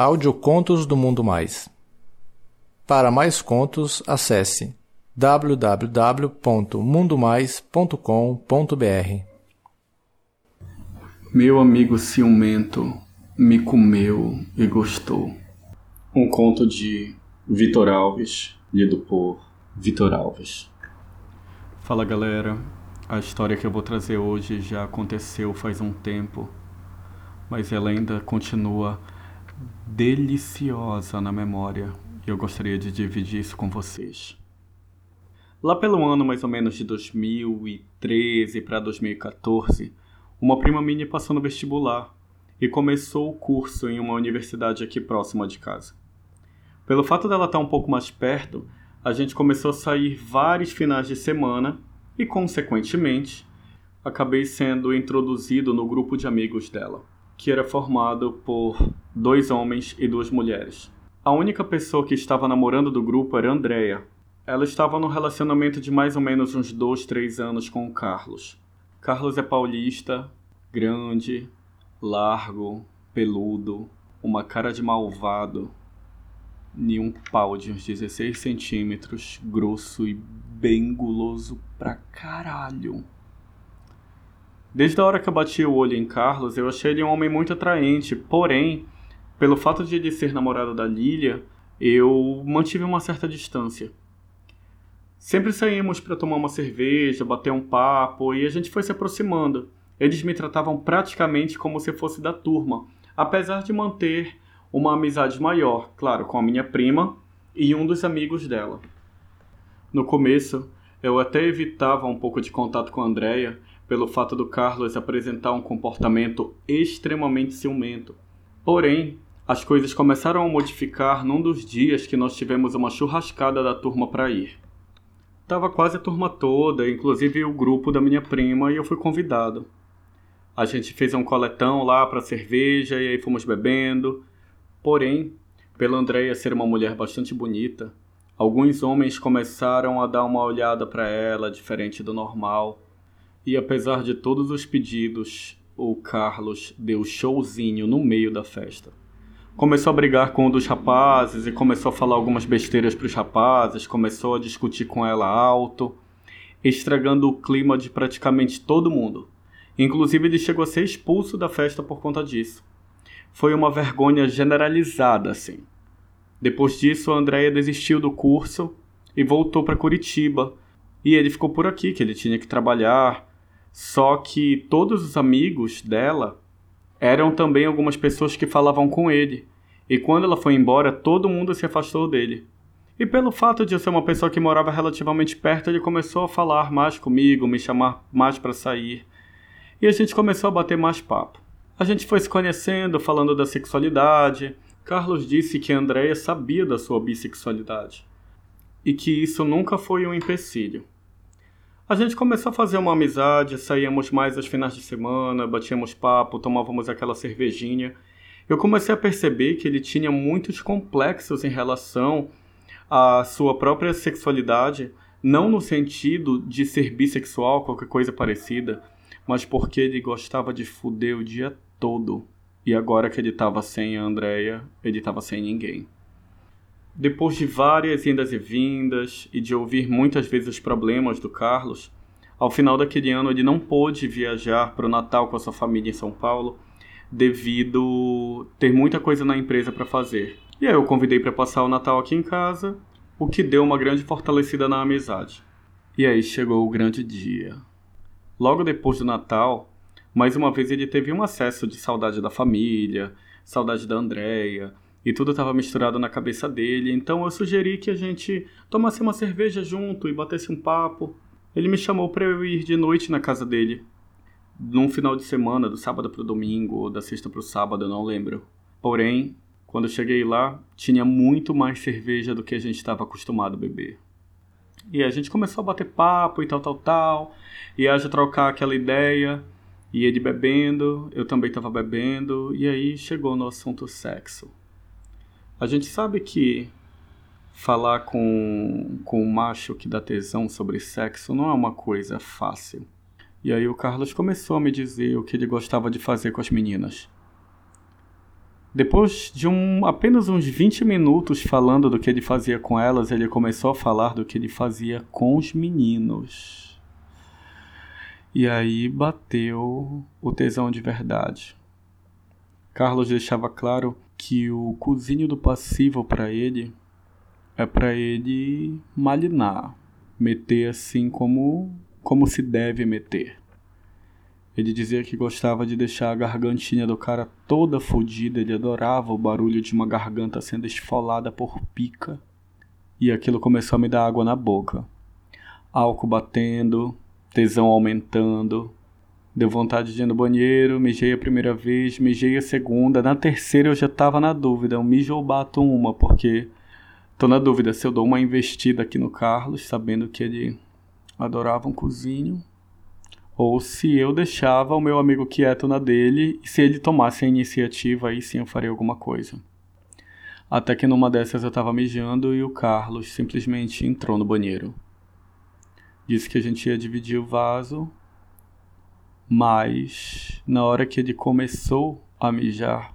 Audiocontos do Mundo Mais. Para mais contos, acesse www.mundomais.com.br. Meu amigo ciumento me comeu e gostou. Um conto de Vitor Alves, lido por Vitor Alves. Fala galera, a história que eu vou trazer hoje já aconteceu faz um tempo, mas ela ainda continua deliciosa na memória e eu gostaria de dividir isso com vocês. Lá pelo ano mais ou menos de 2013 para 2014, uma prima minha passou no vestibular e começou o curso em uma universidade aqui próxima de casa. Pelo fato dela estar um pouco mais perto, a gente começou a sair vários finais de semana e, consequentemente, acabei sendo introduzido no grupo de amigos dela que era formado por dois homens e duas mulheres. A única pessoa que estava namorando do grupo era Andrea. Ela estava num relacionamento de mais ou menos uns dois, três anos com o Carlos. Carlos é paulista, grande, largo, peludo, uma cara de malvado, e um pau de uns 16 centímetros, grosso e bem guloso pra caralho. Desde a hora que eu bati o olho em Carlos, eu achei ele um homem muito atraente, porém, pelo fato de ele ser namorado da Lilia, eu mantive uma certa distância. Sempre saímos para tomar uma cerveja, bater um papo e a gente foi se aproximando. Eles me tratavam praticamente como se fosse da turma, apesar de manter uma amizade maior, claro, com a minha prima e um dos amigos dela. No começo, eu até evitava um pouco de contato com a Andrea, pelo fato do Carlos apresentar um comportamento extremamente ciumento. Porém, as coisas começaram a modificar num dos dias que nós tivemos uma churrascada da turma para ir. Tava quase a turma toda, inclusive o grupo da minha prima, e eu fui convidado. A gente fez um coletão lá para cerveja e aí fomos bebendo. Porém, pela Andreia ser uma mulher bastante bonita, alguns homens começaram a dar uma olhada para ela diferente do normal e apesar de todos os pedidos, o Carlos deu showzinho no meio da festa. Começou a brigar com um dos rapazes e começou a falar algumas besteiras para os rapazes, começou a discutir com ela alto, estragando o clima de praticamente todo mundo. Inclusive, ele chegou a ser expulso da festa por conta disso. Foi uma vergonha generalizada, assim. Depois disso, a Andrea desistiu do curso e voltou para Curitiba. E ele ficou por aqui, que ele tinha que trabalhar, só que todos os amigos dela eram também algumas pessoas que falavam com ele. E quando ela foi embora, todo mundo se afastou dele. E pelo fato de eu ser uma pessoa que morava relativamente perto, ele começou a falar mais comigo, me chamar mais para sair. E a gente começou a bater mais papo. A gente foi se conhecendo, falando da sexualidade. Carlos disse que a Andrea sabia da sua bissexualidade e que isso nunca foi um empecilho. A gente começou a fazer uma amizade, saíamos mais aos finais de semana, batíamos papo, tomávamos aquela cervejinha. Eu comecei a perceber que ele tinha muitos complexos em relação à sua própria sexualidade, não no sentido de ser bissexual, qualquer coisa parecida, mas porque ele gostava de fuder o dia todo. E agora que ele estava sem a Andrea, ele estava sem ninguém. Depois de várias indas e vindas e de ouvir muitas vezes os problemas do Carlos, ao final daquele ano ele não pôde viajar para o Natal com a sua família em São Paulo devido ter muita coisa na empresa para fazer. E aí eu convidei para passar o Natal aqui em casa, o que deu uma grande fortalecida na amizade. E aí chegou o grande dia. Logo depois do Natal, mais uma vez ele teve um acesso de saudade da família, saudade da Andréia, e tudo estava misturado na cabeça dele. Então eu sugeri que a gente tomasse uma cerveja junto e batesse um papo. Ele me chamou para eu ir de noite na casa dele, num final de semana, do sábado para o domingo ou da sexta para o sábado, eu não lembro. Porém, quando eu cheguei lá, tinha muito mais cerveja do que a gente estava acostumado a beber. E a gente começou a bater papo e tal, tal, tal, e a gente trocar aquela ideia, e ele bebendo, eu também estava bebendo, e aí chegou no assunto sexo. A gente sabe que falar com, com um macho que dá tesão sobre sexo não é uma coisa fácil. E aí o Carlos começou a me dizer o que ele gostava de fazer com as meninas. Depois de um, apenas uns 20 minutos falando do que ele fazia com elas, ele começou a falar do que ele fazia com os meninos. E aí bateu o tesão de verdade. Carlos deixava claro que o cozinho do passivo para ele é para ele malinar, meter assim como como se deve meter. Ele dizia que gostava de deixar a gargantinha do cara toda fodida, ele adorava o barulho de uma garganta sendo esfolada por pica. E aquilo começou a me dar água na boca. Álcool batendo, tesão aumentando. Deu vontade de ir no banheiro, mijei a primeira vez, mijei a segunda. Na terceira eu já tava na dúvida, eu mijo ou bato uma, porque tô na dúvida se eu dou uma investida aqui no Carlos, sabendo que ele adorava um cozinho ou se eu deixava o meu amigo quieto na dele e se ele tomasse a iniciativa, aí sim eu faria alguma coisa. Até que numa dessas eu tava mijando e o Carlos simplesmente entrou no banheiro. Disse que a gente ia dividir o vaso, mas na hora que ele começou a mijar,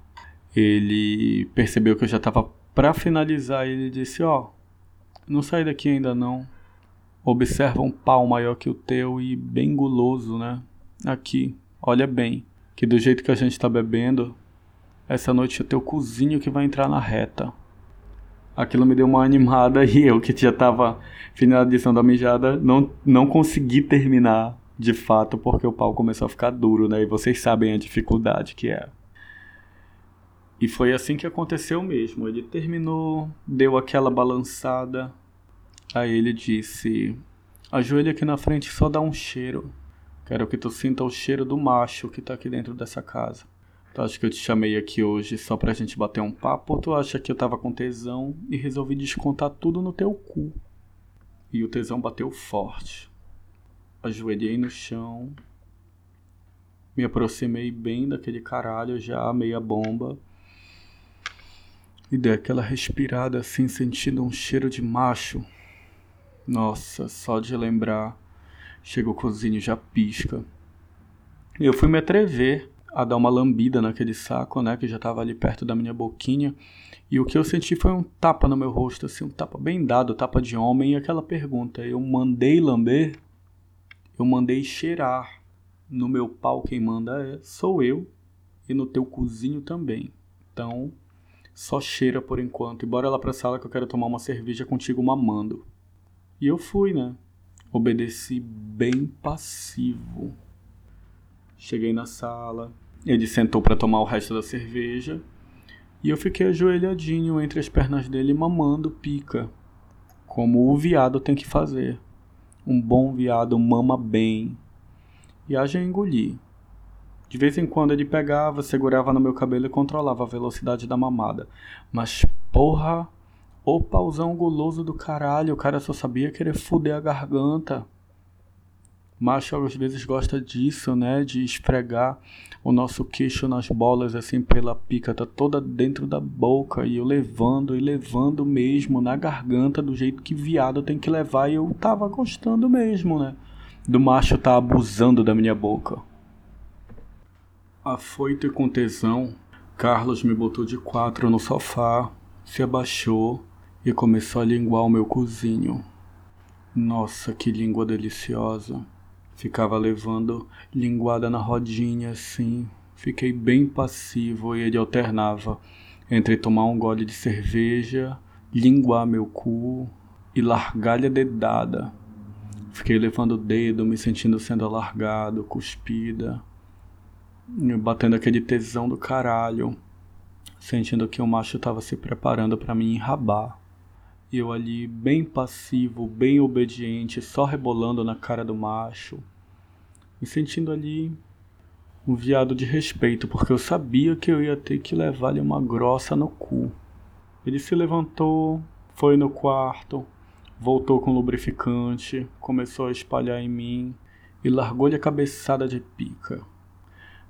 ele percebeu que eu já tava para finalizar e ele disse: Ó, oh, não sai daqui ainda não observa um pau maior que o teu e bem guloso, né? Aqui, olha bem, que do jeito que a gente tá bebendo, essa noite é teu cozinho que vai entrar na reta. Aquilo me deu uma animada e eu que já tava finalizando a mijada, não, não consegui terminar de fato porque o pau começou a ficar duro, né? E vocês sabem a dificuldade que é. E foi assim que aconteceu mesmo. Ele terminou, deu aquela balançada, Aí ele disse: Ajoelha aqui na frente só dá um cheiro. Quero que tu sinta o cheiro do macho que tá aqui dentro dessa casa. Tu acha que eu te chamei aqui hoje só pra gente bater um papo ou tu acha que eu tava com tesão e resolvi descontar tudo no teu cu? E o tesão bateu forte. Ajoelhei no chão. Me aproximei bem daquele caralho já, meia bomba. E dei aquela respirada assim, sentindo um cheiro de macho nossa, só de lembrar, chega o cozinho já pisca. Eu fui me atrever a dar uma lambida naquele saco, né, que já estava ali perto da minha boquinha, e o que eu senti foi um tapa no meu rosto, assim, um tapa bem dado, tapa de homem, e aquela pergunta, eu mandei lamber? Eu mandei cheirar. No meu pau quem manda é, sou eu, e no teu cozinho também. Então, só cheira por enquanto, e bora lá pra sala que eu quero tomar uma cerveja contigo mamando. E eu fui, né? Obedeci bem passivo. Cheguei na sala, ele sentou para tomar o resto da cerveja e eu fiquei ajoelhadinho entre as pernas dele mamando pica, como o viado tem que fazer. Um bom viado mama bem. E haja engolir. De vez em quando ele pegava, segurava no meu cabelo e controlava a velocidade da mamada. Mas porra, Ô pauzão guloso do caralho, o cara só sabia querer fuder a garganta. Macho às vezes gosta disso, né? De esfregar o nosso queixo nas bolas, assim, pela pica, tá toda dentro da boca. E eu levando e levando mesmo na garganta, do jeito que viado tem que levar. E eu tava gostando mesmo, né? Do macho tá abusando da minha boca. Afoito e com tesão, Carlos me botou de quatro no sofá, se abaixou e começou a linguar o meu cozinho. Nossa, que língua deliciosa. Ficava levando linguada na rodinha assim. Fiquei bem passivo e ele alternava entre tomar um gole de cerveja, linguar meu cu e largar-lhe a dedada. Fiquei levando o dedo, me sentindo sendo alargado, cuspida, batendo aquele tesão do caralho, sentindo que o macho estava se preparando para me enrabar eu ali bem passivo, bem obediente, só rebolando na cara do macho, me sentindo ali um viado de respeito, porque eu sabia que eu ia ter que levar-lhe uma grossa no cu. Ele se levantou, foi no quarto, voltou com lubrificante, começou a espalhar em mim e largou-lhe a cabeçada de pica.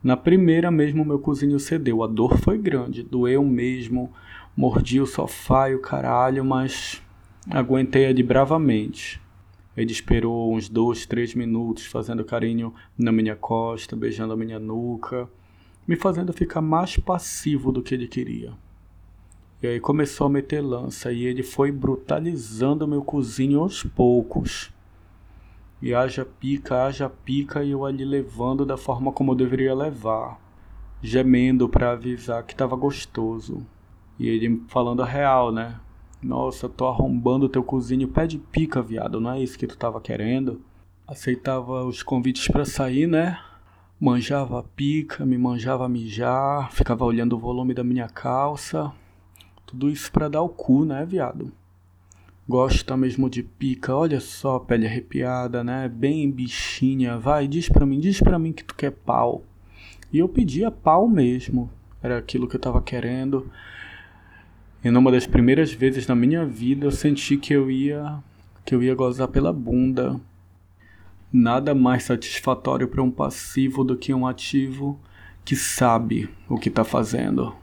Na primeira mesmo meu cozinho cedeu, a dor foi grande, doeu mesmo, Mordi o sofá e o caralho, mas aguentei-a de bravamente. Ele esperou uns dois, três minutos, fazendo carinho na minha costa, beijando a minha nuca. me fazendo ficar mais passivo do que ele queria. E aí começou a meter lança e ele foi brutalizando meu cozinho aos poucos. E haja pica, haja pica e eu ali levando da forma como eu deveria levar, gemendo para avisar que estava gostoso. E ele falando a real, né? Nossa, tô arrombando teu cozinho, pé de pica, viado, não é isso que tu tava querendo? Aceitava os convites para sair, né? Manjava a pica, me manjava a mijar, ficava olhando o volume da minha calça. Tudo isso para dar o cu, né, viado? Gosta mesmo de pica, olha só, pele arrepiada, né? Bem bichinha. Vai, diz pra mim, diz pra mim que tu quer pau. E eu pedia pau mesmo. Era aquilo que eu tava querendo. E numa das primeiras vezes na minha vida eu senti que eu ia que eu ia gozar pela bunda. Nada mais satisfatório para um passivo do que um ativo que sabe o que está fazendo.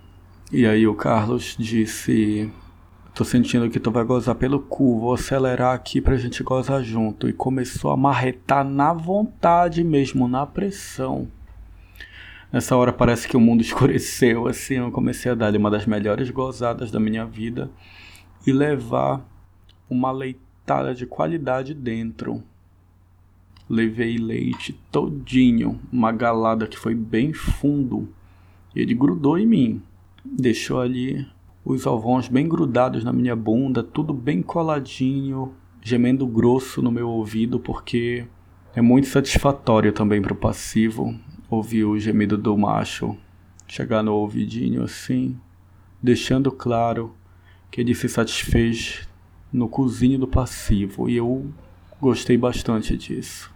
E aí o Carlos disse: Tô sentindo que tu vai gozar pelo cu, vou acelerar aqui pra gente gozar junto. E começou a marretar na vontade mesmo, na pressão. Nessa hora parece que o mundo escureceu, assim, eu comecei a dar uma das melhores gozadas da minha vida e levar uma leitada de qualidade dentro. Levei leite todinho, uma galada que foi bem fundo. Ele grudou em mim, deixou ali os ovões bem grudados na minha bunda, tudo bem coladinho, gemendo grosso no meu ouvido, porque é muito satisfatório também para o passivo ouvir o gemido do macho chegar no ouvidinho assim, deixando claro que ele se satisfez no cozinho do passivo e eu gostei bastante disso.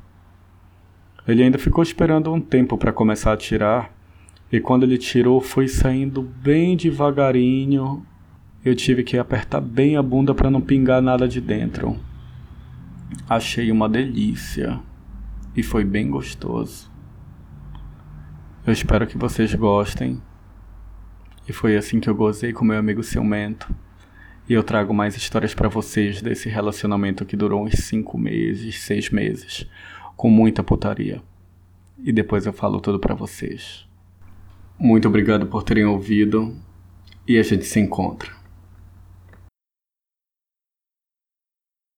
Ele ainda ficou esperando um tempo para começar a tirar, e quando ele tirou foi saindo bem devagarinho. Eu tive que apertar bem a bunda para não pingar nada de dentro. Achei uma delícia e foi bem gostoso. Eu espero que vocês gostem. E foi assim que eu gozei com meu amigo ciumento. E eu trago mais histórias para vocês desse relacionamento que durou uns 5 meses, 6 meses, com muita putaria. E depois eu falo tudo para vocês. Muito obrigado por terem ouvido e a gente se encontra.